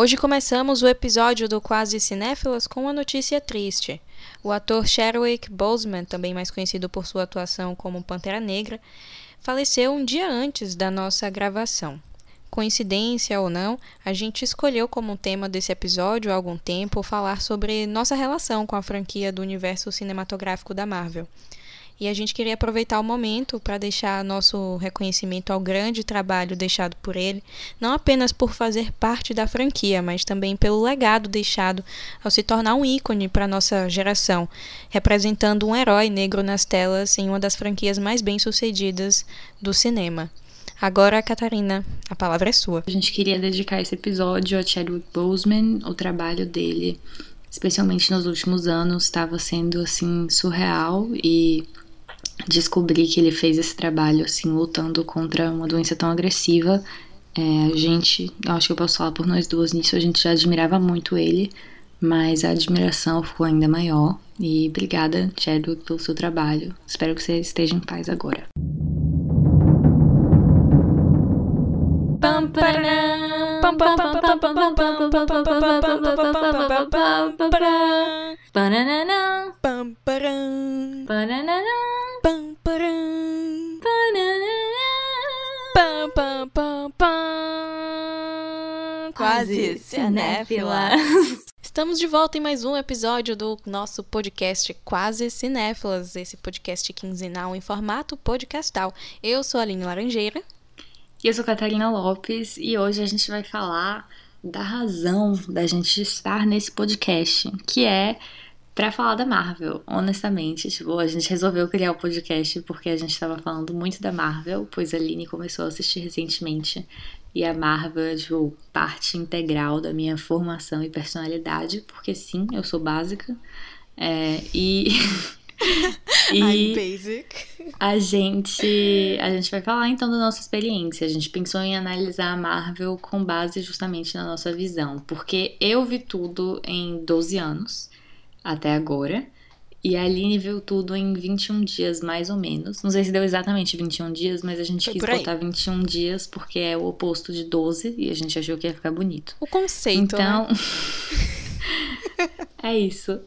Hoje começamos o episódio do Quase Cinéfilas com uma notícia triste. O ator Chadwick Boseman, também mais conhecido por sua atuação como Pantera Negra, faleceu um dia antes da nossa gravação. Coincidência ou não, a gente escolheu como tema desse episódio há algum tempo falar sobre nossa relação com a franquia do universo cinematográfico da Marvel. E a gente queria aproveitar o momento para deixar nosso reconhecimento ao grande trabalho deixado por ele, não apenas por fazer parte da franquia, mas também pelo legado deixado ao se tornar um ícone para nossa geração, representando um herói negro nas telas em uma das franquias mais bem-sucedidas do cinema. Agora, Catarina, a palavra é sua. A gente queria dedicar esse episódio a Chadwick Boseman, o trabalho dele, especialmente nos últimos anos, estava sendo assim surreal e descobrir que ele fez esse trabalho assim lutando contra uma doença tão agressiva. É, a gente, acho que eu posso falar por nós duas nisso, a gente já admirava muito ele, mas a admiração ficou ainda maior. E obrigada, Chadwick, pelo seu trabalho. Espero que você esteja em paz agora. Quase cinéfila. Estamos de volta em mais um episódio do nosso podcast Quase Cinéfilas, esse podcast quinzenal em formato podcastal. Eu sou a Aline Laranjeira. E eu sou Catarina Lopes e hoje a gente vai falar da razão da gente estar nesse podcast, que é para falar da Marvel, honestamente. Tipo, a gente resolveu criar o podcast porque a gente estava falando muito da Marvel, pois a Aline começou a assistir recentemente e a Marvel é, tipo, parte integral da minha formação e personalidade, porque sim, eu sou básica. É, e e basic. A gente, a gente vai falar então da nossa experiência. A gente pensou em analisar a Marvel com base justamente na nossa visão, porque eu vi tudo em 12 anos até agora. E a Aline viu tudo em 21 dias, mais ou menos. Não sei se deu exatamente 21 dias, mas a gente Foi quis botar 21 dias porque é o oposto de 12 e a gente achou que ia ficar bonito. O conceito, né? Então, é isso.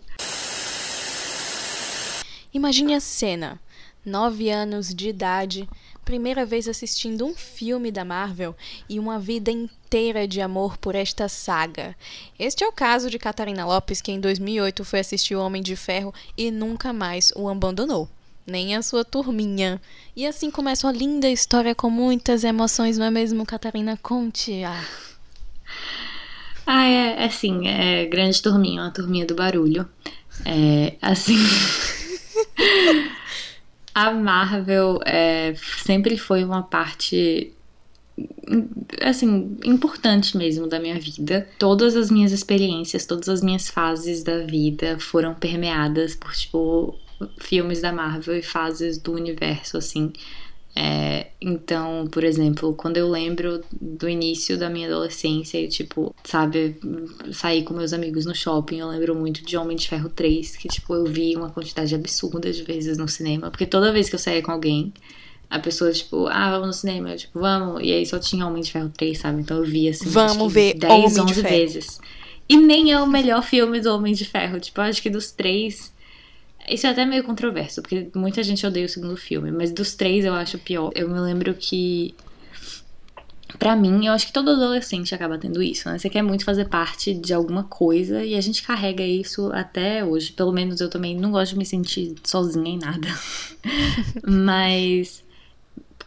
Imagine a cena. Nove anos de idade, primeira vez assistindo um filme da Marvel e uma vida inteira de amor por esta saga. Este é o caso de Catarina Lopes, que em 2008 foi assistir O Homem de Ferro e nunca mais o abandonou. Nem a sua turminha. E assim começa uma linda história com muitas emoções, não é mesmo, Catarina? Conte. Ah. Ah, é, é assim, é grande turminha, uma turminha do barulho. É, assim. a Marvel é, sempre foi uma parte assim, importante mesmo da minha vida. Todas as minhas experiências, todas as minhas fases da vida foram permeadas por, tipo, filmes da Marvel e fases do universo, assim. É, então, por exemplo, quando eu lembro do início da minha adolescência e, tipo, sabe, sair com meus amigos no shopping, eu lembro muito de Homem de Ferro 3, que, tipo, eu vi uma quantidade absurda de vezes no cinema, porque toda vez que eu saía com alguém, a pessoa, tipo, ah, vamos no cinema, eu, tipo, vamos, e aí só tinha Homem de Ferro 3, sabe? Então eu via, assim, Vamos ver 10, Homem de 11 Ferro. vezes. E nem é o melhor filme do Homem de Ferro, tipo, eu acho que dos três. Isso é até meio controverso, porque muita gente odeia o segundo filme, mas dos três eu acho pior. Eu me lembro que. Pra mim, eu acho que todo adolescente acaba tendo isso, né? Você quer muito fazer parte de alguma coisa e a gente carrega isso até hoje. Pelo menos eu também não gosto de me sentir sozinha em nada. Mas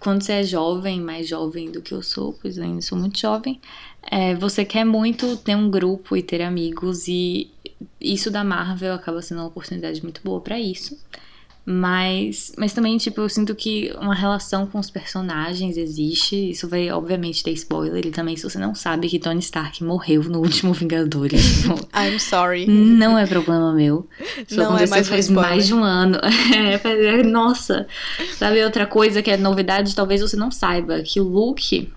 quando você é jovem, mais jovem do que eu sou, pois eu ainda sou muito jovem, é, você quer muito ter um grupo e ter amigos, e isso da Marvel acaba sendo uma oportunidade muito boa pra isso. Mas, mas também, tipo, eu sinto que uma relação com os personagens existe. Isso vai, obviamente, ter spoiler. E também, se você não sabe que Tony Stark morreu no último Vingadores, I'm sorry. não é problema meu. Isso Não é aconteceu mais um faz mais de um ano. É, faz- nossa. Sabe outra coisa que é novidade, talvez você não saiba, que o Luke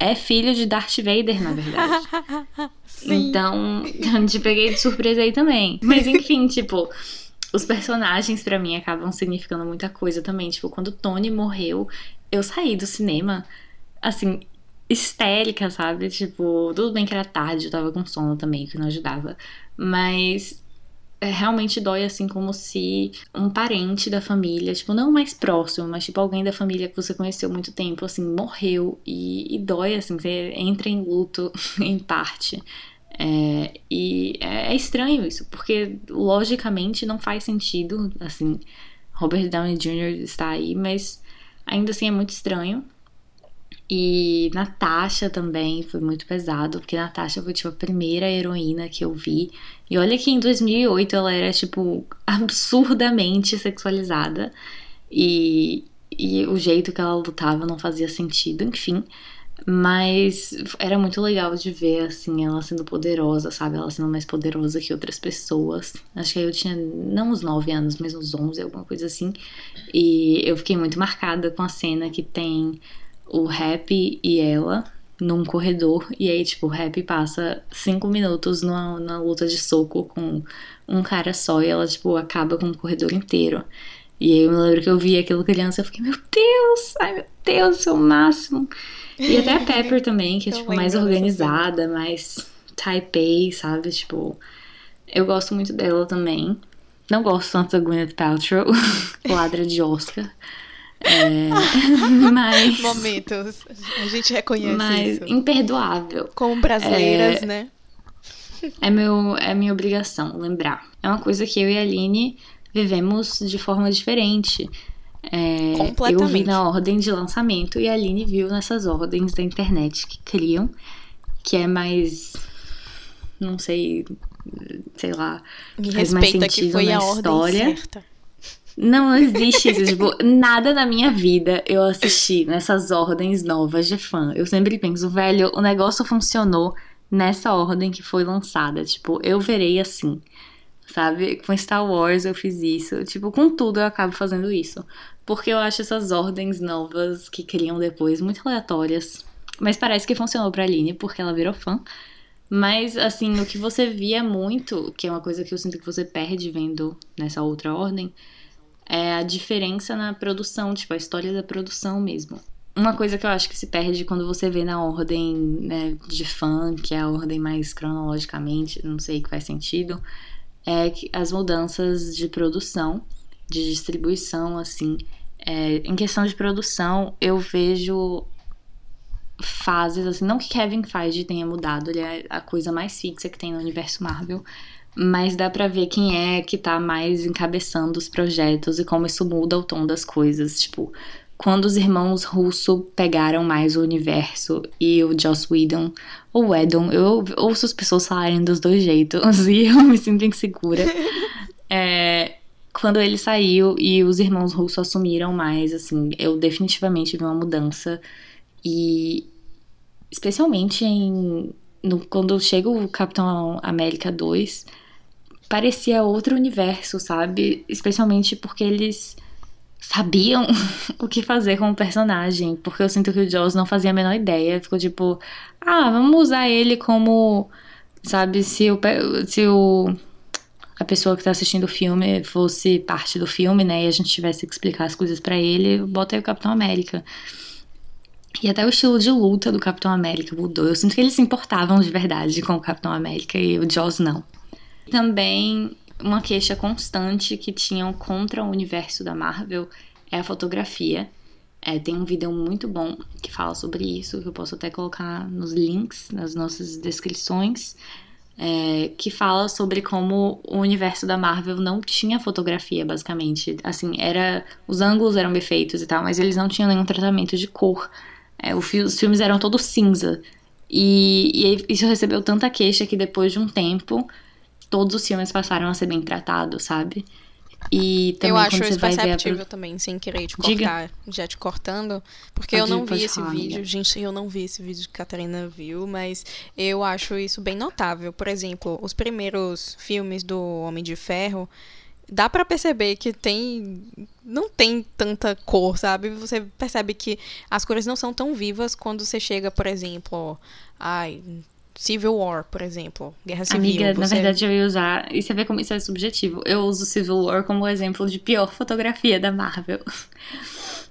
é filho de Darth Vader, na verdade. Sim. Então, te peguei de surpresa aí também. Mas enfim, tipo, os personagens pra mim acabam significando muita coisa também. Tipo, quando o Tony morreu, eu saí do cinema, assim, histérica, sabe? Tipo, tudo bem que era tarde, eu tava com sono também, que não ajudava. Mas é, realmente dói assim como se um parente da família, tipo, não mais próximo, mas tipo alguém da família que você conheceu muito tempo, assim, morreu e, e dói, assim, você entra em luto em parte. É, e é, é estranho isso, porque logicamente não faz sentido, assim, Robert Downey Jr. está aí, mas ainda assim é muito estranho. E Natasha também foi muito pesado, porque Natasha foi tipo a primeira heroína que eu vi. E olha que em 2008 ela era tipo absurdamente sexualizada e, e o jeito que ela lutava não fazia sentido, enfim. Mas era muito legal de ver, assim, ela sendo poderosa, sabe? Ela sendo mais poderosa que outras pessoas. Acho que aí eu tinha, não uns 9 anos, mas uns 11, alguma coisa assim. E eu fiquei muito marcada com a cena que tem o Rap e ela num corredor. E aí, tipo, o Rap passa 5 minutos numa, numa luta de soco com um cara só. E ela, tipo, acaba com o corredor inteiro. E aí eu me lembro que eu vi aquilo criança e eu fiquei, meu Deus, ai meu Deus, é o máximo. E até a Pepper também, que é, tipo, mais organizada, mais Taipei, sabe? Tipo, eu gosto muito dela também. Não gosto tanto da Gwyneth Paltrow, ladra de Oscar. É, mas. Momentos. A gente reconhece mas isso. imperdoável. Como brasileiras, é, né? É, meu, é minha obrigação lembrar. É uma coisa que eu e a Aline vivemos de forma diferente. É, eu vi na ordem de lançamento e a Aline viu nessas ordens da internet que criam, que é mais. Não sei, sei lá. Me faz mais respeita sentido que foi na a história. ordem certa. Não, não existe isso. tipo, nada na minha vida eu assisti nessas ordens novas de fã. Eu sempre penso, velho, o negócio funcionou nessa ordem que foi lançada. Tipo, eu verei assim. Sabe? Com Star Wars eu fiz isso. Tipo, com tudo eu acabo fazendo isso. Porque eu acho essas ordens novas que criam depois muito aleatórias. Mas parece que funcionou pra Aline, porque ela virou fã. Mas, assim, o que você via muito, que é uma coisa que eu sinto que você perde vendo nessa outra ordem, é a diferença na produção, tipo, a história da produção mesmo. Uma coisa que eu acho que se perde quando você vê na ordem né, de fã, que é a ordem mais cronologicamente, não sei que faz sentido, é as mudanças de produção, de distribuição, assim. É, em questão de produção, eu vejo fases, assim, não que Kevin Feige tenha mudado, ele é a coisa mais fixa que tem no universo Marvel, mas dá pra ver quem é que tá mais encabeçando os projetos e como isso muda o tom das coisas. Tipo, quando os irmãos Russo pegaram mais o universo e o Joss Whedon, ou Whedon, eu ouço as pessoas falarem dos dois jeitos e eu me sinto insegura. é, quando ele saiu e os irmãos Russo assumiram mais, assim, eu definitivamente vi uma mudança e especialmente em no, quando chega o Capitão América 2, parecia outro universo, sabe? Especialmente porque eles sabiam o que fazer com o personagem. Porque eu sinto que o Joss não fazia a menor ideia. Ficou tipo, ah, vamos usar ele como. Sabe, se o. Se o a pessoa que tá assistindo o filme fosse parte do filme, né? E a gente tivesse que explicar as coisas para ele, bota aí o Capitão América. E até o estilo de luta do Capitão América mudou. Eu sinto que eles se importavam de verdade com o Capitão América e o Joss não. Também uma queixa constante que tinham contra o universo da Marvel é a fotografia. É, tem um vídeo muito bom que fala sobre isso, que eu posso até colocar nos links, nas nossas descrições, é, que fala sobre como o universo da Marvel não tinha fotografia, basicamente. Assim, era os ângulos eram bem feitos e tal, mas eles não tinham nenhum tratamento de cor. É, os filmes eram todos cinza. E, e isso recebeu tanta queixa que depois de um tempo todos os filmes passaram a ser bem tratados, sabe? E também eu acho isso perceptível pro- também, sem querer te Diga. cortar, já te cortando, porque Pode- eu não vi esse falar, vídeo, amiga. gente, eu não vi esse vídeo que a Catarina viu, mas eu acho isso bem notável. Por exemplo, os primeiros filmes do Homem de Ferro, dá pra perceber que tem não tem tanta cor, sabe? Você percebe que as cores não são tão vivas quando você chega, por exemplo, ai, Civil War, por exemplo, Guerra Civil. Amiga, na você- verdade eu ia usar. E você vê como isso é subjetivo. Eu uso Civil War como exemplo de pior fotografia da Marvel.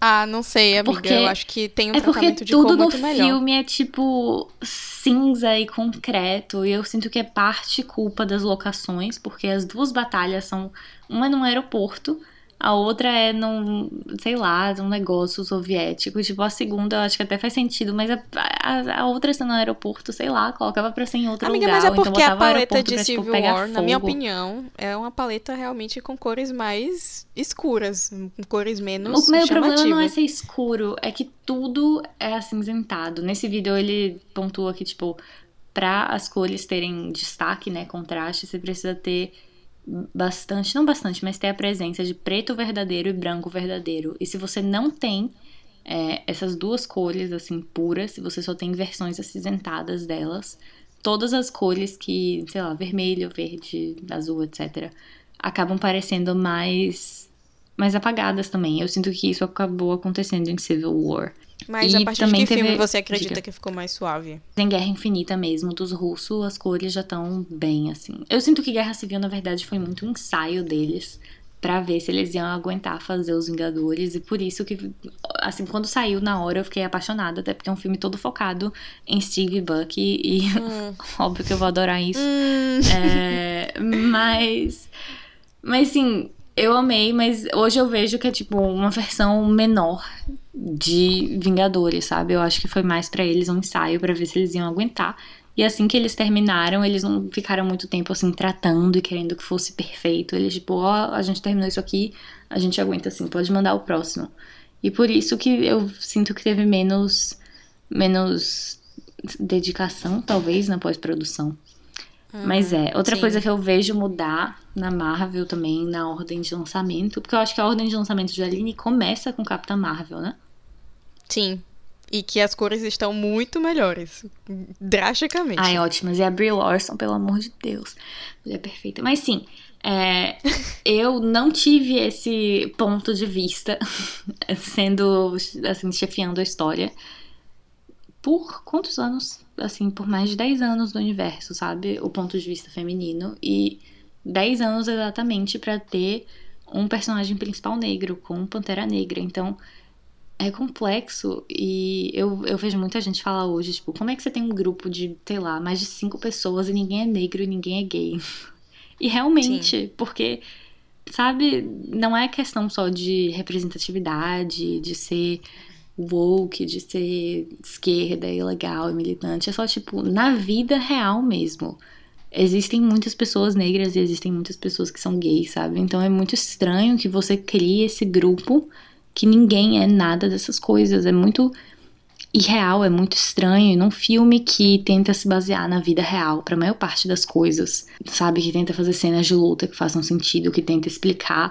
Ah, não sei, amiga. Porque- Eu acho que tem um É tratamento de tudo cor no muito melhor. filme é tipo cinza e concreto. E eu sinto que é parte culpa das locações, porque as duas batalhas são. Uma num aeroporto, a outra é num, sei lá, num negócio soviético. Tipo, a segunda eu acho que até faz sentido, mas a, a, a outra sendo no aeroporto, sei lá, colocava pra ser em outro Amiga, lugar. mas é então porque a botava o paleta de pra, tipo, Civil pegar War, na minha fogo. opinião, é uma paleta realmente com cores mais escuras, com cores menos O meu problema não é ser escuro, é que tudo é acinzentado. Nesse vídeo ele pontua que, tipo, pra as cores terem destaque, né, contraste, você precisa ter bastante, não bastante, mas ter a presença de preto verdadeiro e branco verdadeiro. E se você não tem é, essas duas cores, assim, puras, se você só tem versões acinzentadas delas, todas as cores que, sei lá, vermelho, verde, azul, etc., acabam parecendo mais mais apagadas também. Eu sinto que isso acabou acontecendo em Civil War. Mas E a partir de também que filme teve- você acredita Diga. que ficou mais suave? Em Guerra Infinita mesmo, dos russos, as cores já estão bem assim. Eu sinto que Guerra Civil, na verdade, foi muito um ensaio deles pra ver se eles iam aguentar fazer os Vingadores. E por isso que, assim, quando saiu na hora eu fiquei apaixonada, até porque é um filme todo focado em Steve Bucky. E Hum. óbvio que eu vou adorar isso. Hum, É, mas. Mas sim, eu amei, mas hoje eu vejo que é tipo uma versão menor de Vingadores, sabe? Eu acho que foi mais pra eles um ensaio pra ver se eles iam aguentar. E assim que eles terminaram, eles não ficaram muito tempo assim tratando e querendo que fosse perfeito. Eles tipo, ó, a gente terminou isso aqui, a gente aguenta assim, pode mandar o próximo. E por isso que eu sinto que teve menos menos dedicação, talvez, na pós-produção. Mas é, outra sim. coisa que eu vejo mudar na Marvel também, na ordem de lançamento, porque eu acho que a ordem de lançamento de Aline começa com Capitã Marvel, né? sim. E que as cores estão muito melhores. Drasticamente. Ai, ótimas. E a Brie Larson, pelo amor de Deus. Mulher perfeita. Mas sim, é, eu não tive esse ponto de vista sendo, assim, chefiando a história por quantos anos? Assim, por mais de 10 anos no universo, sabe? O ponto de vista feminino. E 10 anos exatamente pra ter um personagem principal negro com Pantera Negra. Então, é complexo e eu, eu vejo muita gente falar hoje, tipo, como é que você tem um grupo de, sei lá, mais de cinco pessoas e ninguém é negro e ninguém é gay? E realmente, porque, sabe, não é questão só de representatividade, de ser woke, de ser esquerda e legal e militante, é só, tipo, na vida real mesmo. Existem muitas pessoas negras e existem muitas pessoas que são gays, sabe? Então é muito estranho que você crie esse grupo que ninguém é nada dessas coisas. É muito irreal, é muito estranho. Num filme que tenta se basear na vida real para a maior parte das coisas, sabe? Que tenta fazer cenas de luta que façam sentido, que tenta explicar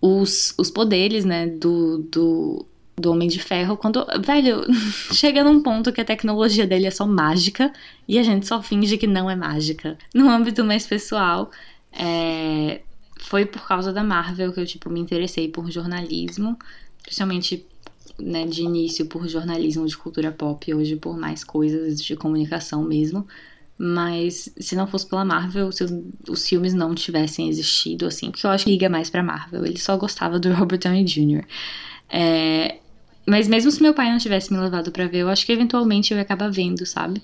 os, os poderes, né, do, do, do Homem de Ferro. Quando, velho, chega num ponto que a tecnologia dele é só mágica e a gente só finge que não é mágica. No âmbito mais pessoal, é, foi por causa da Marvel que eu, tipo, me interessei por jornalismo, principalmente, né, de início por jornalismo de cultura pop, hoje por mais coisas de comunicação mesmo. Mas se não fosse pela Marvel, se os filmes não tivessem existido, assim, porque eu acho que liga mais pra Marvel, ele só gostava do Robert Downey Jr. É, mas mesmo se meu pai não tivesse me levado pra ver, eu acho que eventualmente eu ia acabar vendo, sabe?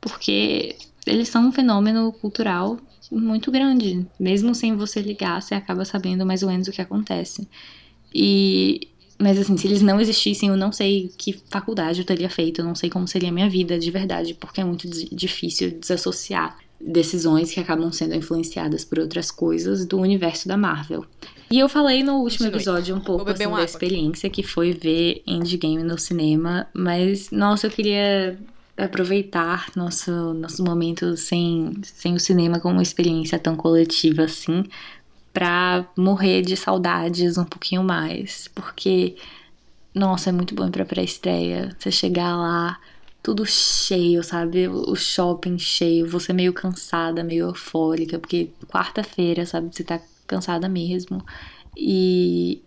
Porque eles são um fenômeno cultural muito grande. Mesmo sem você ligar, você acaba sabendo mais ou menos o que acontece. E. Mas assim, se eles não existissem, eu não sei que faculdade eu teria feito, eu não sei como seria a minha vida de verdade, porque é muito di- difícil desassociar decisões que acabam sendo influenciadas por outras coisas do universo da Marvel. E eu falei no último Continue. episódio um pouco assim, uma da água aqui. experiência que foi ver Endgame no cinema, mas nossa, eu queria aproveitar nosso, nosso momento sem, sem o cinema como uma experiência tão coletiva assim, pra morrer de saudades um pouquinho mais, porque nossa, é muito bom pra pré-estreia, você chegar lá, tudo cheio, sabe? O shopping cheio, você meio cansada, meio eufórica, porque quarta-feira, sabe? Você tá cansada mesmo. E,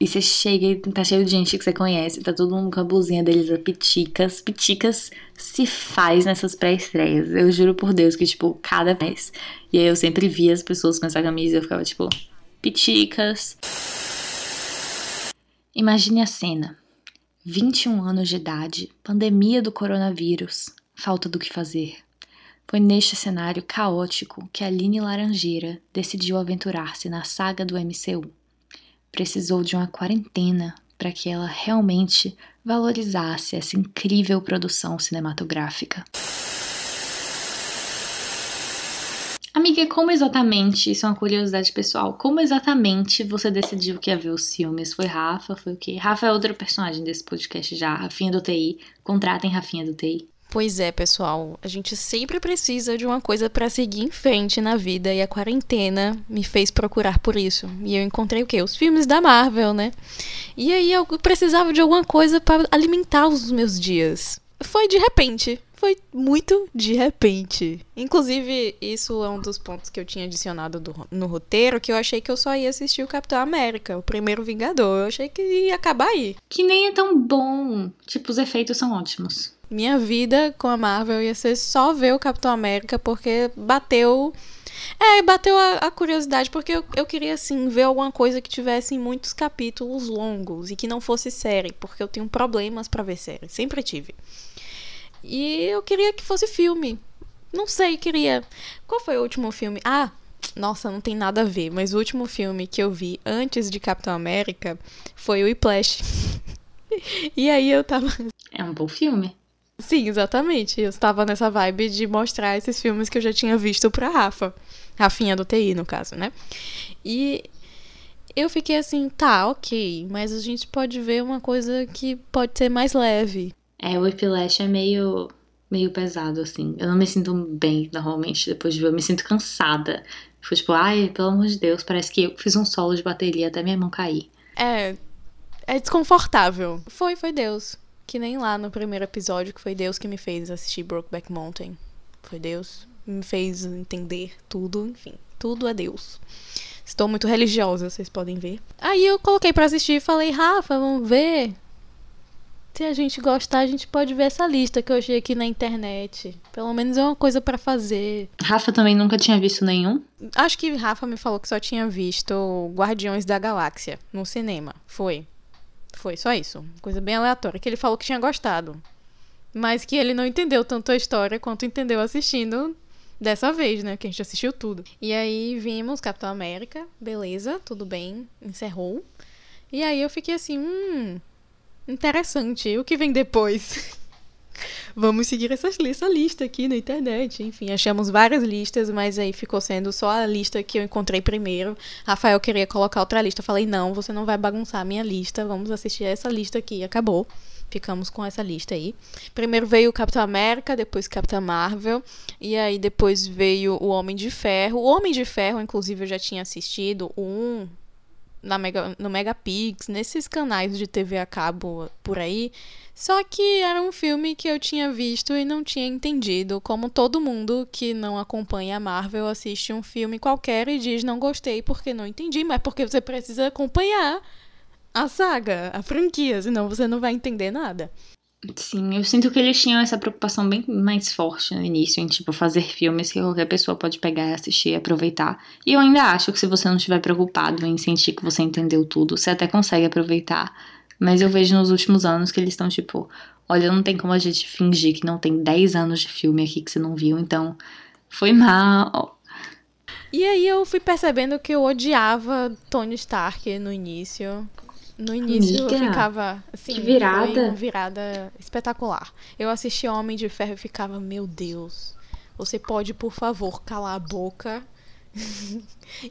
e você chega e tá cheio de gente que você conhece, tá todo mundo com a blusinha deles, a piticas. Piticas se faz nessas pré-estreias. Eu juro por Deus que, tipo, cada vez. E aí eu sempre via as pessoas com essa camisa e eu ficava, tipo, piticas. Imagine a cena. 21 anos de idade, pandemia do coronavírus, falta do que fazer. Foi neste cenário caótico que Aline Laranjeira decidiu aventurar-se na saga do MCU. Precisou de uma quarentena para que ela realmente valorizasse essa incrível produção cinematográfica. Amiga, como exatamente, isso é uma curiosidade pessoal, como exatamente você decidiu que ia ver os filmes? Foi Rafa? Foi o quê? Rafa é outra personagem desse podcast já, Rafinha do TI. Contratem Rafinha do TI. Pois é, pessoal, a gente sempre precisa de uma coisa para seguir em frente na vida e a quarentena me fez procurar por isso. E eu encontrei o quê? Os filmes da Marvel, né? E aí eu precisava de alguma coisa para alimentar os meus dias. Foi de repente. Foi muito de repente. Inclusive, isso é um dos pontos que eu tinha adicionado do, no roteiro, que eu achei que eu só ia assistir o Capitão América, o primeiro Vingador. Eu achei que ia acabar aí. Que nem é tão bom. Tipo, os efeitos são ótimos. Minha vida com a Marvel ia ser só ver o Capitão América, porque bateu. É, bateu a, a curiosidade, porque eu, eu, queria, assim, ver alguma coisa que tivesse muitos capítulos longos e que não fosse série, porque eu tenho problemas para ver série. Sempre tive. E eu queria que fosse filme. Não sei, queria. Qual foi o último filme? Ah, nossa, não tem nada a ver, mas o último filme que eu vi antes de Capitão América foi o Whiplash. e aí eu tava. É um bom filme. Sim, exatamente. Eu estava nessa vibe de mostrar esses filmes que eu já tinha visto pra Rafa. Rafinha do TI, no caso, né? E eu fiquei assim, tá, ok, mas a gente pode ver uma coisa que pode ser mais leve. É, o Whiplash é meio, meio pesado, assim. Eu não me sinto bem, normalmente, depois de ver. Eu me sinto cansada. Foi tipo, ai, pelo amor de Deus, parece que eu fiz um solo de bateria até minha mão cair. É, é desconfortável. Foi, foi Deus. Que nem lá no primeiro episódio, que foi Deus que me fez assistir Brokeback Mountain. Foi Deus. Me fez entender tudo, enfim. Tudo é Deus. Estou muito religiosa, vocês podem ver. Aí eu coloquei para assistir e falei, Rafa, vamos ver. Se a gente gostar, a gente pode ver essa lista que eu achei aqui na internet. Pelo menos é uma coisa para fazer. Rafa também nunca tinha visto nenhum? Acho que Rafa me falou que só tinha visto Guardiões da Galáxia no cinema. Foi. Foi só isso. Coisa bem aleatória. Que ele falou que tinha gostado. Mas que ele não entendeu tanto a história quanto entendeu assistindo dessa vez, né? Que a gente assistiu tudo. E aí vimos Capitão América. Beleza, tudo bem. Encerrou. E aí eu fiquei assim, hum. Interessante. O que vem depois? Vamos seguir essa, essa lista aqui na internet. Enfim, achamos várias listas, mas aí ficou sendo só a lista que eu encontrei primeiro. Rafael queria colocar outra lista. Falei, não, você não vai bagunçar a minha lista. Vamos assistir essa lista aqui. Acabou. Ficamos com essa lista aí. Primeiro veio o Capitão América, depois Capitã Marvel. E aí depois veio o Homem de Ferro. O Homem de Ferro, inclusive, eu já tinha assistido 1 na Mega, no Megapix, nesses canais de TV a cabo por aí. Só que era um filme que eu tinha visto e não tinha entendido. Como todo mundo que não acompanha a Marvel assiste um filme qualquer e diz não gostei porque não entendi, mas porque você precisa acompanhar a saga, a franquia, senão você não vai entender nada. Sim, eu sinto que eles tinham essa preocupação bem mais forte no início, em tipo fazer filmes que qualquer pessoa pode pegar, assistir e aproveitar. E eu ainda acho que se você não estiver preocupado em sentir que você entendeu tudo, você até consegue aproveitar mas eu vejo nos últimos anos que eles estão tipo, olha, não tem como a gente fingir que não tem 10 anos de filme aqui que você não viu, então foi mal. E aí eu fui percebendo que eu odiava Tony Stark no início. No início Amiga, eu ficava assim, que virada. Virada espetacular. Eu assisti Homem de Ferro e ficava, meu Deus, você pode, por favor, calar a boca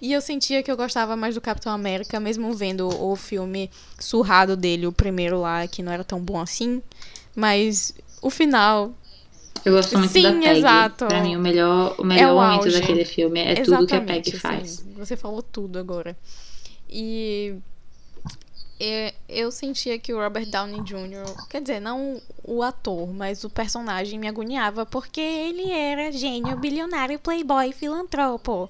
e eu sentia que eu gostava mais do Capitão América, mesmo vendo o filme surrado dele, o primeiro lá, que não era tão bom assim. Mas o final. Eu gosto muito Sim, da Peg. exato. Pra mim, o melhor, o melhor é o momento auge. daquele filme é Exatamente, tudo que a Peg faz. Sim. Você falou tudo agora. E eu sentia que o Robert Downey Jr., quer dizer, não o ator, mas o personagem me agoniava porque ele era gênio, bilionário, playboy, filantropo.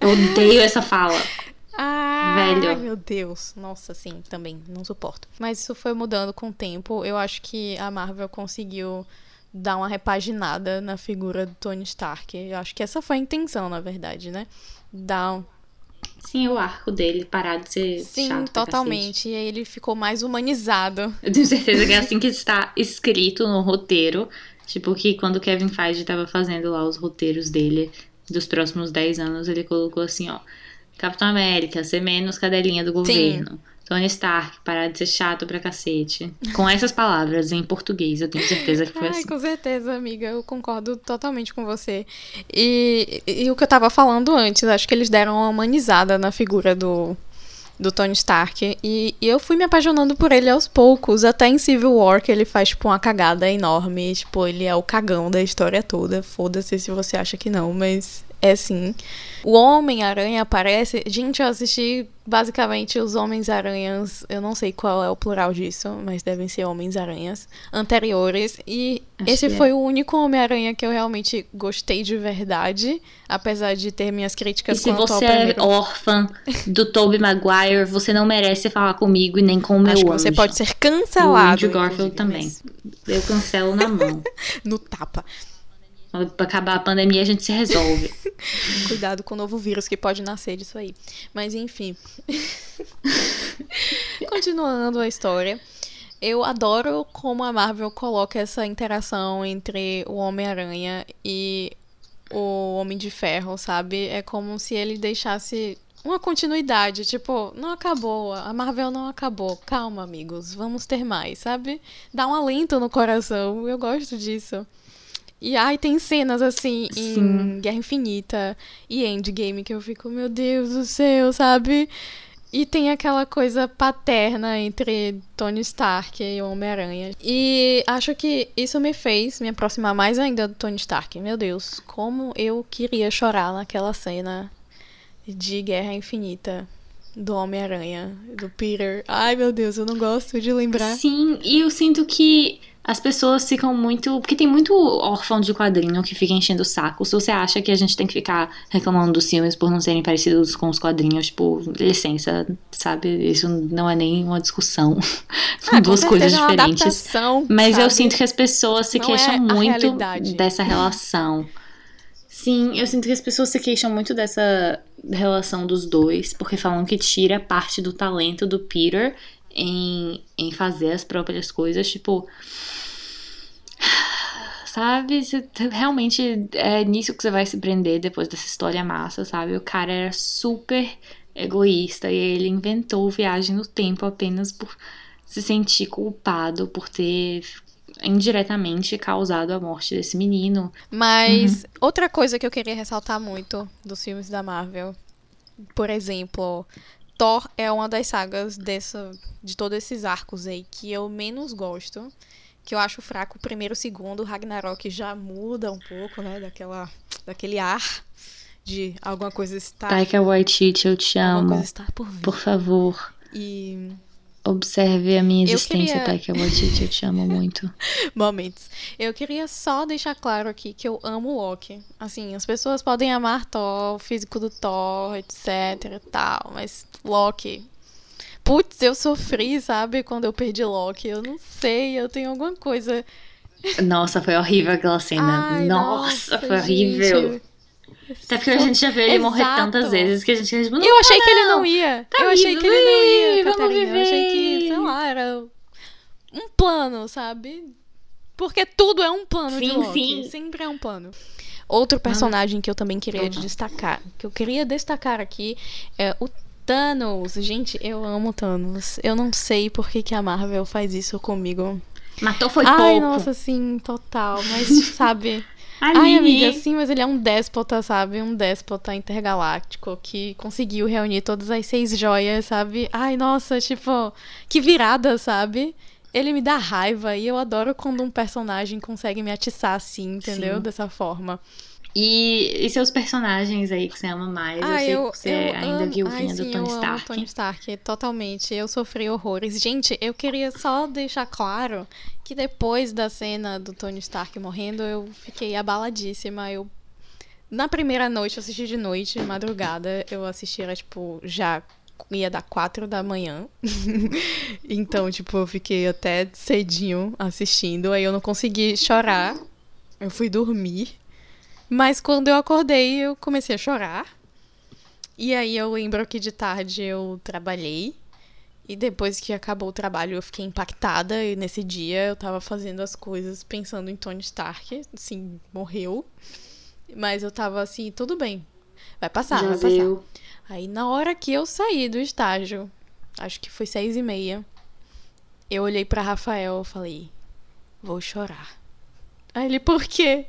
Eu odeio essa fala. Ah, Velho. meu Deus. Nossa, sim, também, não suporto. Mas isso foi mudando com o tempo. Eu acho que a Marvel conseguiu dar uma repaginada na figura do Tony Stark. Eu acho que essa foi a intenção, na verdade, né? Dar Sim, o arco dele parar de ser Sim, chato totalmente. E aí ele ficou mais humanizado. Eu tenho certeza que é assim que está escrito no roteiro. Tipo, que quando o Kevin Feige tava fazendo lá os roteiros dele dos próximos 10 anos, ele colocou assim, ó. Capitão América, ser menos cadelinha do governo. Sim. Tony Stark, parar de ser chato pra cacete. Com essas palavras em português, eu tenho certeza que foi Ai, assim. Com certeza, amiga, eu concordo totalmente com você. E, e, e o que eu tava falando antes, acho que eles deram uma humanizada na figura do, do Tony Stark. E, e, eu fui me apaixonando por ele aos poucos. Até em Civil War, que ele faz, tipo, uma cagada enorme. Tipo, ele é o cagão da história toda. Foda-se se você acha que não, mas é sim. O Homem-Aranha aparece. Gente, eu assisti basicamente os Homens-Aranhas. Eu não sei qual é o plural disso, mas devem ser Homens-Aranhas anteriores. E Acho esse foi é. o único Homem-Aranha que eu realmente gostei de verdade. Apesar de ter minhas críticas e se você é órfã do Tobey Maguire, você não merece falar comigo e nem com o meu Acho que você pode ser cancelado. O Andrew Garfield também. Eu cancelo na mão. no tapa. Pra acabar a pandemia, a gente se resolve. Cuidado com o novo vírus que pode nascer disso aí. Mas enfim. Continuando a história. Eu adoro como a Marvel coloca essa interação entre o Homem-Aranha e o Homem de Ferro, sabe? É como se ele deixasse uma continuidade, tipo, não acabou, a Marvel não acabou. Calma, amigos, vamos ter mais, sabe? Dá um alento no coração. Eu gosto disso. E ai, tem cenas assim Sim. em Guerra Infinita e Endgame que eu fico, meu Deus do céu, sabe? E tem aquela coisa paterna entre Tony Stark e Homem-Aranha. E acho que isso me fez me aproximar mais ainda do Tony Stark. Meu Deus, como eu queria chorar naquela cena de Guerra Infinita do Homem-Aranha, do Peter. Ai, meu Deus, eu não gosto de lembrar. Sim, e eu sinto que as pessoas ficam muito. Porque tem muito órfão de quadrinho que fica enchendo o saco. Se você acha que a gente tem que ficar reclamando dos filmes por não serem parecidos com os quadrinhos, tipo, licença, sabe? Isso não é nem uma discussão. São ah, duas coisas é diferentes. Mas sabe? eu sinto que as pessoas se não queixam é muito dessa relação. Sim, eu sinto que as pessoas se queixam muito dessa relação dos dois, porque falam que tira parte do talento do Peter em, em fazer as próprias coisas. Tipo, sabe? Você, realmente é nisso que você vai se prender depois dessa história massa, sabe? O cara era super egoísta e ele inventou viagem no tempo apenas por se sentir culpado por ter indiretamente causado a morte desse menino. Mas uhum. outra coisa que eu queria ressaltar muito dos filmes da Marvel, por exemplo, Thor é uma das sagas dessa, de todos esses arcos aí que eu menos gosto que eu acho fraco o primeiro e o segundo. O Ragnarok já muda um pouco, né? Daquela, daquele ar de alguma coisa estar. Taika Waititi, eu te amo. Por, por, favor. E. Observe a minha existência, queria... Taika Waititi, eu te amo muito. Momentos. Eu queria só deixar claro aqui que eu amo Loki. Assim, as pessoas podem amar Thor, o físico do Thor, etc e tal, mas Loki, Putz, eu sofri, sabe, quando eu perdi Loki. Eu não sei, eu tenho alguma coisa. Nossa, foi horrível aquela cena. Ai, nossa, nossa, foi horrível. Até porque a gente já viu ele Exato. morrer tantas vezes que a gente tipo, Eu achei que ele não ia. Tá eu achei que ele não ia, Catarina. Eu achei que, sei lá, era um plano, sabe? Porque tudo é um plano sim, de Loki. Sim. Sempre é um plano. Outro personagem que eu também queria destacar, que eu queria destacar aqui é o Thanos, gente, eu amo Thanos. Eu não sei por que, que a Marvel faz isso comigo. Matou foi Ai, pouco. Ai, nossa, sim, total. Mas, sabe... Ai, amiga, sim, mas ele é um déspota, sabe? Um déspota intergaláctico que conseguiu reunir todas as seis joias, sabe? Ai, nossa, tipo, que virada, sabe? Ele me dá raiva e eu adoro quando um personagem consegue me atiçar assim, entendeu? Sim. Dessa forma. E, e seus personagens aí que você ama mais? Ah, eu sei eu, que você eu ainda viu vindo do Tony eu Stark. Amo Tony Stark, totalmente. Eu sofri horrores. Gente, eu queria só deixar claro que depois da cena do Tony Stark morrendo, eu fiquei abaladíssima. Eu na primeira noite, eu assisti de noite, de madrugada, eu assisti, era tipo, já ia dar quatro da manhã. então, tipo, eu fiquei até cedinho assistindo. Aí eu não consegui chorar. Eu fui dormir. Mas quando eu acordei, eu comecei a chorar. E aí eu lembro que de tarde eu trabalhei. E depois que acabou o trabalho eu fiquei impactada. E nesse dia eu tava fazendo as coisas pensando em Tony Stark. Assim, morreu. Mas eu tava assim, tudo bem. Vai passar, Já vai passar. Aí na hora que eu saí do estágio, acho que foi seis e meia, eu olhei para Rafael e falei, vou chorar. Aí ele, por quê?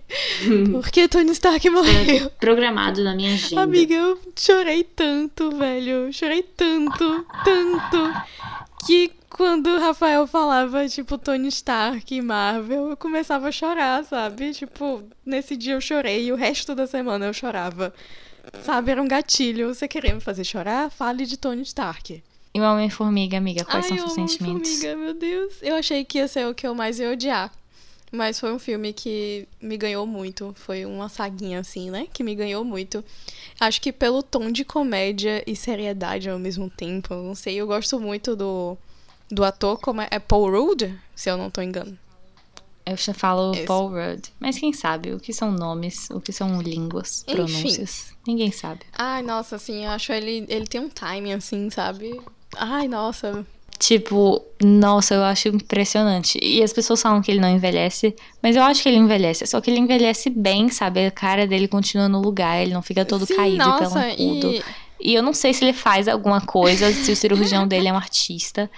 Por que Tony Stark morreu? programado na minha agenda. Amiga, eu chorei tanto, velho. Chorei tanto, tanto. Que quando o Rafael falava, tipo, Tony Stark e Marvel, eu começava a chorar, sabe? Tipo, nesse dia eu chorei e o resto da semana eu chorava. Sabe, era um gatilho. Você queria me fazer chorar? Fale de Tony Stark. E o Homem-Formiga, amiga, quais Ai, são seus sentimentos? Homem-Formiga, meu Deus. Eu achei que ia ser o que eu mais ia odiar. Mas foi um filme que me ganhou muito. Foi uma saguinha, assim, né? Que me ganhou muito. Acho que pelo tom de comédia e seriedade ao mesmo tempo. Não sei, eu gosto muito do, do ator, como é, é Paul Rudd, se eu não tô engano. Eu já falo Esse. Paul Rudd. Mas quem sabe? O que são nomes? O que são línguas? Pronúncias? Enfim. Ninguém sabe. Ai, nossa, assim, eu acho ele. Ele tem um timing, assim, sabe? Ai, nossa. Tipo, nossa, eu acho impressionante. E as pessoas falam que ele não envelhece, mas eu acho que ele envelhece. Só que ele envelhece bem, sabe? A cara dele continua no lugar, ele não fica todo Sim, caído nossa, pelo E... e eu não sei se ele faz alguma coisa, se o cirurgião dele é um artista.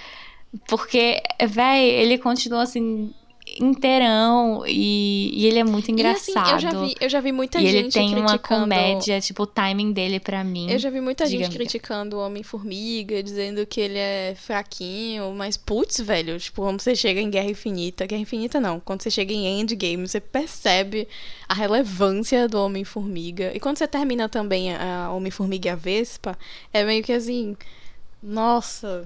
Porque, velho, ele continua assim inteirão e, e, ele é muito engraçado. E, assim, eu, já vi, eu já vi muita e gente ele tem criticando... uma comédia, tipo, o timing dele para mim. Eu já vi muita gente criticando o Homem-Formiga, dizendo que ele é fraquinho, mas putz, velho, tipo, quando você chega em Guerra Infinita, Guerra Infinita não, quando você chega em Endgame, você percebe a relevância do Homem-Formiga. E quando você termina também a Homem-Formiga e a Vespa, é meio que assim, nossa,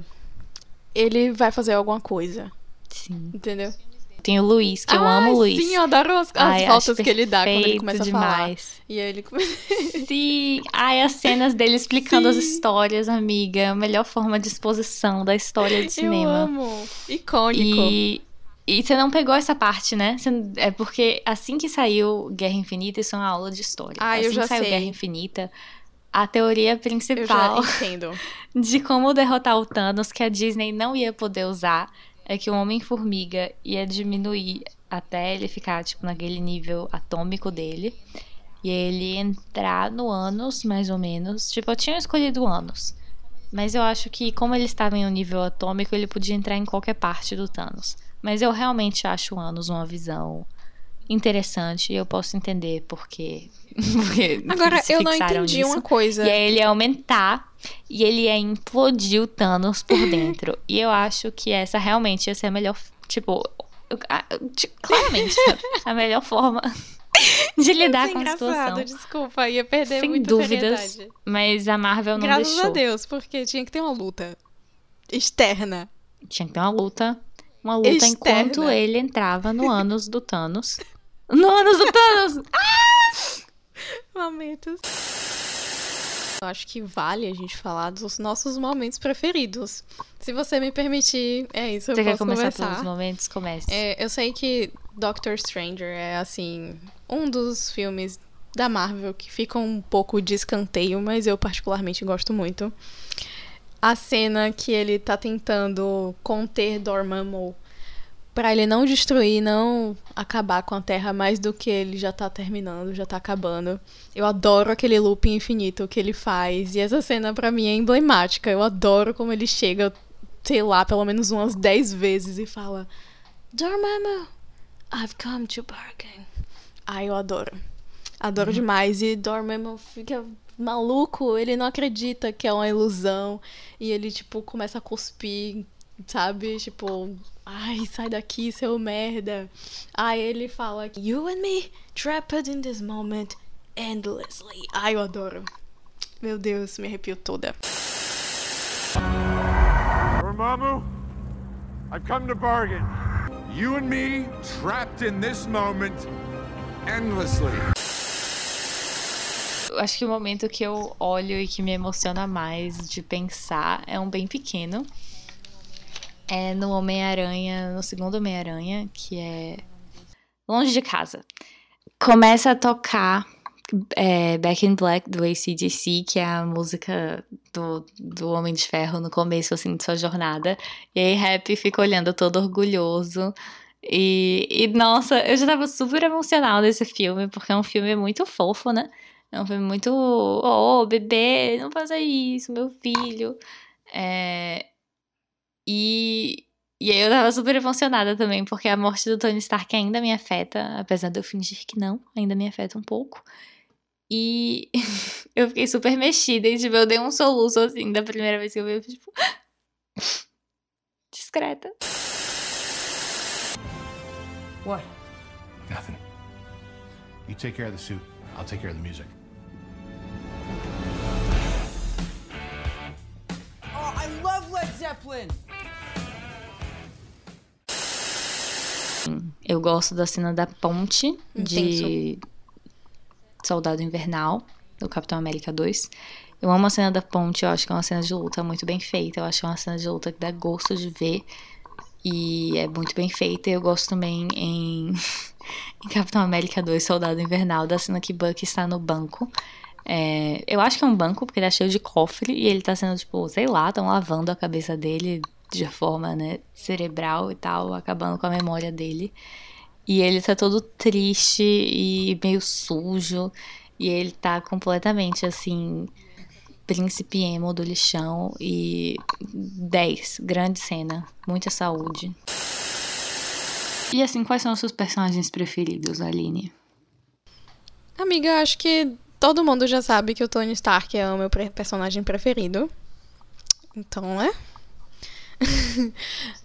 ele vai fazer alguma coisa. Sim. Entendeu? Tem o Luiz, que eu amo o Luiz. Sim, eu adoro as, as voltas que ele dá quando ele começa demais. a falar. E aí ele Sim, ai, as cenas dele explicando Sim. as histórias, amiga. A melhor forma de exposição da história de cinema. Eu amo. Icônico. E, e você não pegou essa parte, né? é porque assim que saiu Guerra Infinita, isso é uma aula de história. Ah, assim eu já que saiu sei. Guerra Infinita, a teoria principal de como derrotar o Thanos que a Disney não ia poder usar é que o Homem-Formiga ia diminuir até ele ficar, tipo, naquele nível atômico dele. E ele entrar no Anos, mais ou menos. Tipo, eu tinha escolhido Anos. Mas eu acho que, como ele estava em um nível atômico, ele podia entrar em qualquer parte do Thanos. Mas eu realmente acho o Anos uma visão interessante e eu posso entender porque. Porque Agora, eu não entendi nisso. uma coisa. E aí ele ia aumentar e ele ia implodir o Thanos por dentro. e eu acho que essa realmente ia ser a melhor. Tipo, claramente, a melhor forma de lidar com a situação. Desculpa, ia perder Sem muita dúvidas, seriedade. Mas a Marvel não Graças deixou. Graças a Deus, porque tinha que ter uma luta externa. Tinha que ter uma luta. Uma luta externa. enquanto ele entrava no ânus do Thanos. No ânus do Thanos! ah! Momentos. Eu acho que vale a gente falar dos nossos momentos preferidos. Se você me permitir, é isso, você eu posso começar começar pelos momentos? Comece. É, eu sei que Doctor Stranger é, assim, um dos filmes da Marvel que ficam um pouco de escanteio, mas eu particularmente gosto muito. A cena que ele tá tentando conter Dormammu para ele não destruir, não acabar com a Terra mais do que ele já tá terminando, já tá acabando. Eu adoro aquele looping infinito que ele faz. E essa cena para mim é emblemática. Eu adoro como ele chega, sei lá, pelo menos umas 10 vezes e fala: Dormammu, I've come to bargain. Ai, eu adoro. Adoro uhum. demais. E Dormammu fica maluco, ele não acredita que é uma ilusão. E ele, tipo, começa a cuspir, sabe? Tipo, Ai, sai daqui, seu merda. Aí ele fala You and me, trapped in this moment endlessly. Ai, eu adoro. Meu Deus, me arrepio toda. Dormammu, I've come to bargain. You and me, trapped in this moment endlessly. Acho que o momento que eu olho e que me emociona mais de pensar é um bem pequeno é no Homem-Aranha, no segundo Homem-Aranha, que é Longe de Casa. Começa a tocar é, Back in Black do ACDC, que é a música do, do Homem de Ferro no começo, assim, de sua jornada. E aí Happy fica olhando todo orgulhoso. E, e, nossa, eu já tava super emocionada desse filme, porque é um filme muito fofo, né? É um filme muito. Oh, bebê, não faça isso, meu filho. É, e, e aí eu tava super emocionada também, porque a morte do Tony Stark ainda me afeta, apesar de eu fingir que não, ainda me afeta um pouco. E eu fiquei super mexida e, tipo, eu dei um soluço, assim, da primeira vez que eu vi, eu tipo... Discreta. What? Nothing. You take care of the suit, I'll take care of the music. Oh, I love Led Zeppelin! Eu gosto da cena da ponte de Soldado Invernal, do Capitão América 2. Eu amo a cena da ponte, eu acho que é uma cena de luta muito bem feita. Eu acho que é uma cena de luta que dá gosto de ver. E é muito bem feita. Eu gosto também em, em Capitão América 2, Soldado Invernal, da cena que Buck está no banco. É, eu acho que é um banco, porque ele é cheio de cofre e ele tá sendo, tipo, sei lá, estão lavando a cabeça dele de forma, né, cerebral e tal, acabando com a memória dele. E ele tá todo triste e meio sujo. E ele tá completamente assim. Príncipe emo do lixão. E 10. Grande cena. Muita saúde. E assim, quais são os seus personagens preferidos, Aline? Amiga, acho que todo mundo já sabe que o Tony Stark é o meu personagem preferido. Então, né?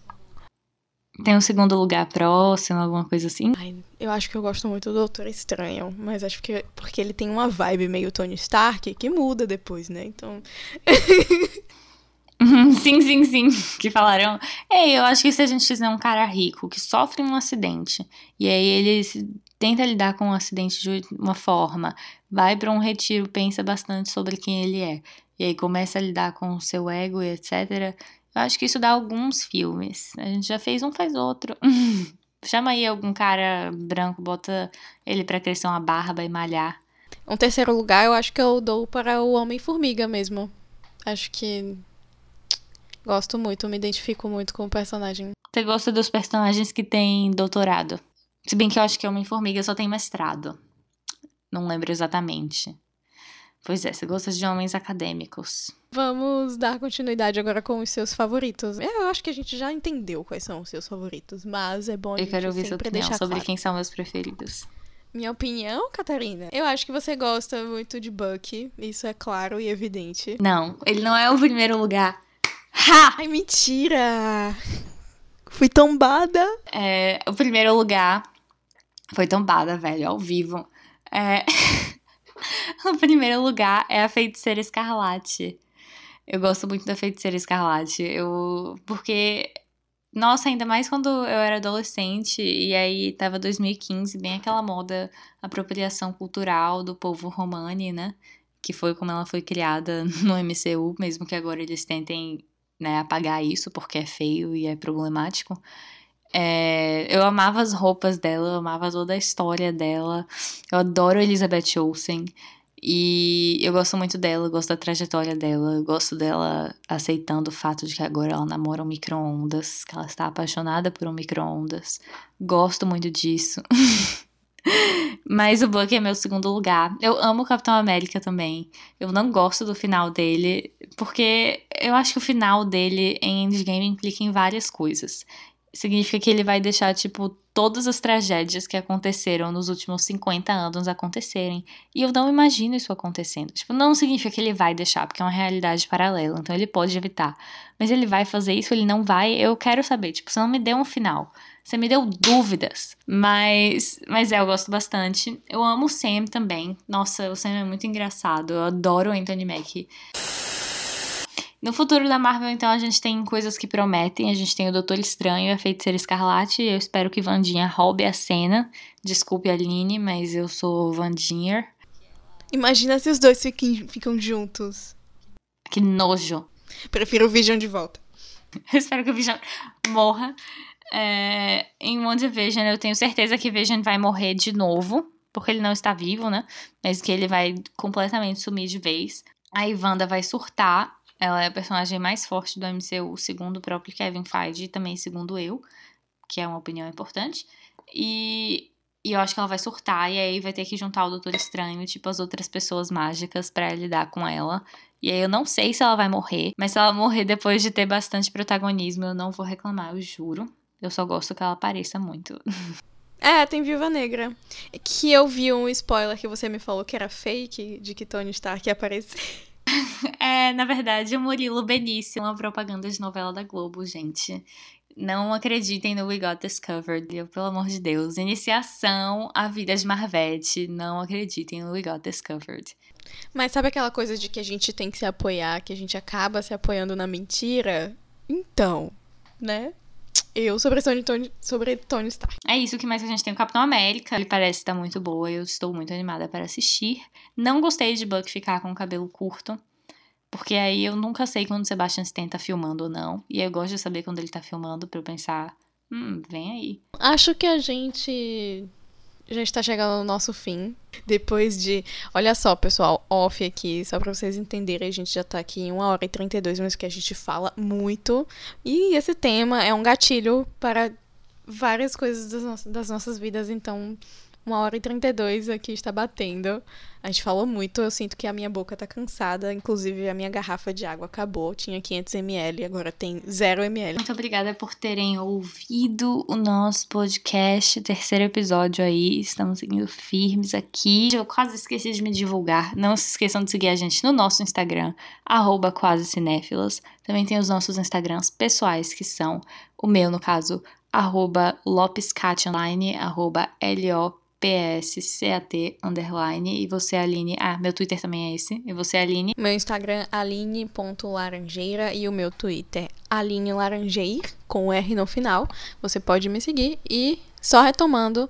Tem um segundo lugar próximo, alguma coisa assim? Ai, eu acho que eu gosto muito do Doutor Estranho, mas acho que porque ele tem uma vibe meio Tony Stark que muda depois, né? Então. sim, sim, sim. Que falaram. Ei, eu acho que se a gente fizer um cara rico que sofre um acidente e aí ele tenta lidar com o um acidente de uma forma, vai para um retiro, pensa bastante sobre quem ele é, e aí começa a lidar com o seu ego e etc. Eu acho que isso dá alguns filmes. A gente já fez um, faz outro. Chama aí algum cara branco, bota ele pra crescer uma barba e malhar. Um terceiro lugar eu acho que eu dou para o Homem-Formiga mesmo. Acho que. Gosto muito, me identifico muito com o personagem. Você gosta dos personagens que têm doutorado? Se bem que eu acho que Homem-Formiga só tem mestrado. Não lembro exatamente. Pois é, você gosta de homens acadêmicos. Vamos dar continuidade agora com os seus favoritos. Eu acho que a gente já entendeu quais são os seus favoritos, mas é bom a Eu gente quero ouvir sua sempre opinião deixar sobre claro. quem são meus preferidos. Minha opinião, Catarina? Eu acho que você gosta muito de Bucky, isso é claro e evidente. Não, ele não é o primeiro lugar. Ha! Ai, mentira! Fui tombada. É, o primeiro lugar foi tombada, velho, ao vivo. É... o primeiro lugar é a Feiticeira Escarlate. Eu gosto muito da Feiticeira Escarlate. Eu... Porque... Nossa, ainda mais quando eu era adolescente e aí tava 2015, bem aquela moda apropriação cultural do povo romani, né? Que foi como ela foi criada no MCU, mesmo que agora eles tentem né, apagar isso porque é feio e é problemático. É, eu amava as roupas dela, eu amava toda a história dela. Eu adoro Elizabeth Olsen. E eu gosto muito dela, gosto da trajetória dela, gosto dela aceitando o fato de que agora ela namora um micro-ondas, que ela está apaixonada por um micro-ondas. Gosto muito disso. Mas o Bucky é meu segundo lugar. Eu amo o Capitão América também. Eu não gosto do final dele, porque eu acho que o final dele em Endgame implica em várias coisas significa que ele vai deixar, tipo, todas as tragédias que aconteceram nos últimos 50 anos acontecerem. E eu não imagino isso acontecendo. Tipo, não significa que ele vai deixar, porque é uma realidade paralela, então ele pode evitar. Mas ele vai fazer isso, ele não vai, eu quero saber. Tipo, você não me deu um final. Você me deu dúvidas. Mas, mas é, eu gosto bastante. Eu amo o Sam também. Nossa, o Sam é muito engraçado. Eu adoro o Anthony Mackie. No futuro da Marvel, então, a gente tem coisas que prometem. A gente tem o Doutor Estranho a Feiticeira Escarlate. Eu espero que Vandinha roube a cena. Desculpe, Aline, mas eu sou Vandinha. Imagina se os dois fiquem, ficam juntos. Que nojo. Prefiro o Vision de volta. Eu espero que o Vision morra. É, em WandaVision, eu tenho certeza que Vision vai morrer de novo. porque ele não está vivo, né? Mas que ele vai completamente sumir de vez. Aí Wanda vai surtar. Ela é a personagem mais forte do MCU, segundo o próprio Kevin Feige, e também segundo eu, que é uma opinião importante. E, e eu acho que ela vai surtar, e aí vai ter que juntar o Doutor Estranho, tipo as outras pessoas mágicas, para lidar com ela. E aí eu não sei se ela vai morrer, mas se ela morrer depois de ter bastante protagonismo, eu não vou reclamar, eu juro. Eu só gosto que ela apareça muito. É, tem Viúva Negra. Que eu vi um spoiler que você me falou que era fake, de que Tony Stark ia aparecer. É, na verdade, o Murilo Benício, uma propaganda de novela da Globo, gente. Não acreditem no We Got Discovered, pelo amor de Deus. Iniciação à vida de Marvete. Não acreditem no We Got Discovered. Mas sabe aquela coisa de que a gente tem que se apoiar, que a gente acaba se apoiando na mentira? Então, né? Eu sobre Tony, Tony, sobre Tony Stark. É isso que mais a gente tem o Capitão América. Ele parece estar muito boa, eu estou muito animada para assistir. Não gostei de Buck ficar com o cabelo curto. Porque aí eu nunca sei quando o Sebastian Stan tá filmando ou não. E eu gosto de saber quando ele tá filmando pra eu pensar, hum, vem aí. Acho que a gente já está chegando no nosso fim. Depois de. Olha só, pessoal, off aqui, só pra vocês entenderem, a gente já tá aqui em 1 hora e 32 minutos que a gente fala muito. E esse tema é um gatilho para várias coisas das nossas vidas, então. 1 hora e 32 aqui está batendo. A gente falou muito, eu sinto que a minha boca tá cansada. Inclusive, a minha garrafa de água acabou. Tinha 500ml, agora tem 0ml. Muito obrigada por terem ouvido o nosso podcast, terceiro episódio aí. Estamos seguindo firmes aqui. Eu quase esqueci de me divulgar. Não se esqueçam de seguir a gente no nosso Instagram, arroba quase cinéfilas. Também tem os nossos Instagrams pessoais, que são o meu, no caso, arroba lopescat, arroba L-O PSCAT underline e você Aline. Ah, meu Twitter também é esse. E você Aline. Meu Instagram aline.laranjeira e o meu Twitter Aline Laranjeir com R no final. Você pode me seguir e só retomando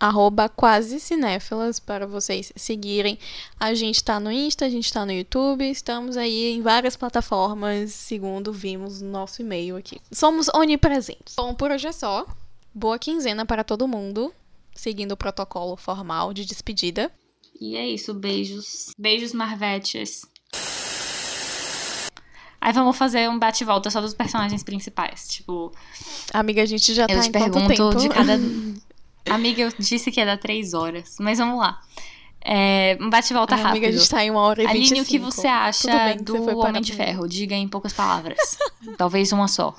arroba quase cinéfilas para vocês seguirem. A gente tá no Insta, a gente tá no YouTube, estamos aí em várias plataformas, segundo vimos no nosso e-mail aqui. Somos onipresentes. Bom, por hoje é só. Boa quinzena para todo mundo seguindo o protocolo formal de despedida. E é isso, beijos. Beijos, Marvetes. Aí vamos fazer um bate-volta só dos personagens principais. Tipo. Amiga, a gente já eu tá te em pergunto quanto tempo? de cada. Amiga, eu disse que ia dar três horas. Mas vamos lá. É, um bate-volta rápido. Amiga, a gente tá em uma hora e Aline, o que você acha que do você Homem de mim. Ferro? Diga em poucas palavras. Talvez uma só.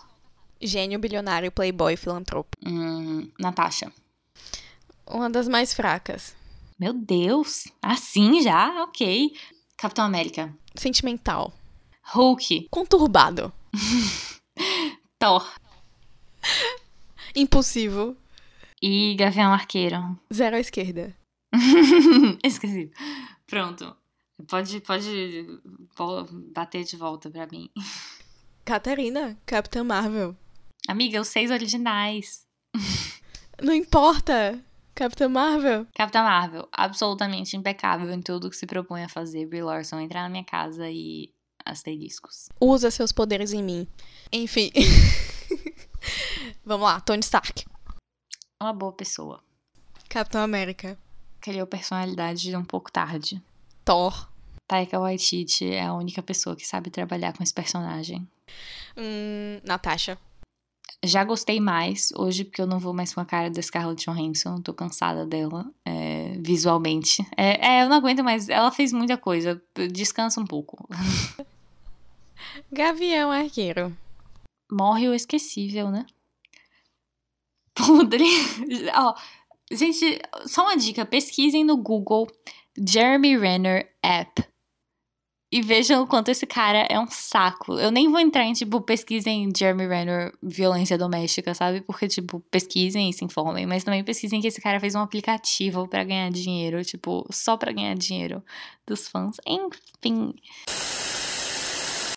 Gênio, bilionário, playboy, filantropo. Hum, Natasha. Uma das mais fracas. Meu Deus. Assim já? Ok. Capitão América. Sentimental. Hulk. Conturbado. Thor. Impulsivo. E Gavião Arqueiro. Zero à esquerda. Esqueci. Pronto. Pode, pode bater de volta pra mim. Catarina, Capitã Marvel. Amiga, os seis originais. Não importa. Capitã Marvel. Capitã Marvel, absolutamente impecável em tudo que se propõe a fazer. Brie Larson entrar na minha casa e asteriscos. Usa seus poderes em mim. Enfim. Vamos lá, Tony Stark. Uma boa pessoa. Capitão América. Criou personalidade um pouco tarde. Thor. Taika Waititi é a única pessoa que sabe trabalhar com esse personagem. Hum, Natasha. Já gostei mais hoje, porque eu não vou mais com a cara da Scarlett Johansson, tô cansada dela, é, visualmente. É, é, eu não aguento mais, ela fez muita coisa, descansa um pouco. Gavião Arqueiro. Morre o esquecível, né? Podre. Ó, gente, só uma dica, pesquisem no Google Jeremy Renner App. E vejam o quanto esse cara é um saco. Eu nem vou entrar em, tipo, pesquisem Jeremy Renner violência doméstica, sabe? Porque, tipo, pesquisem e se informem. Mas também pesquisem que esse cara fez um aplicativo pra ganhar dinheiro. Tipo, só pra ganhar dinheiro dos fãs. Enfim.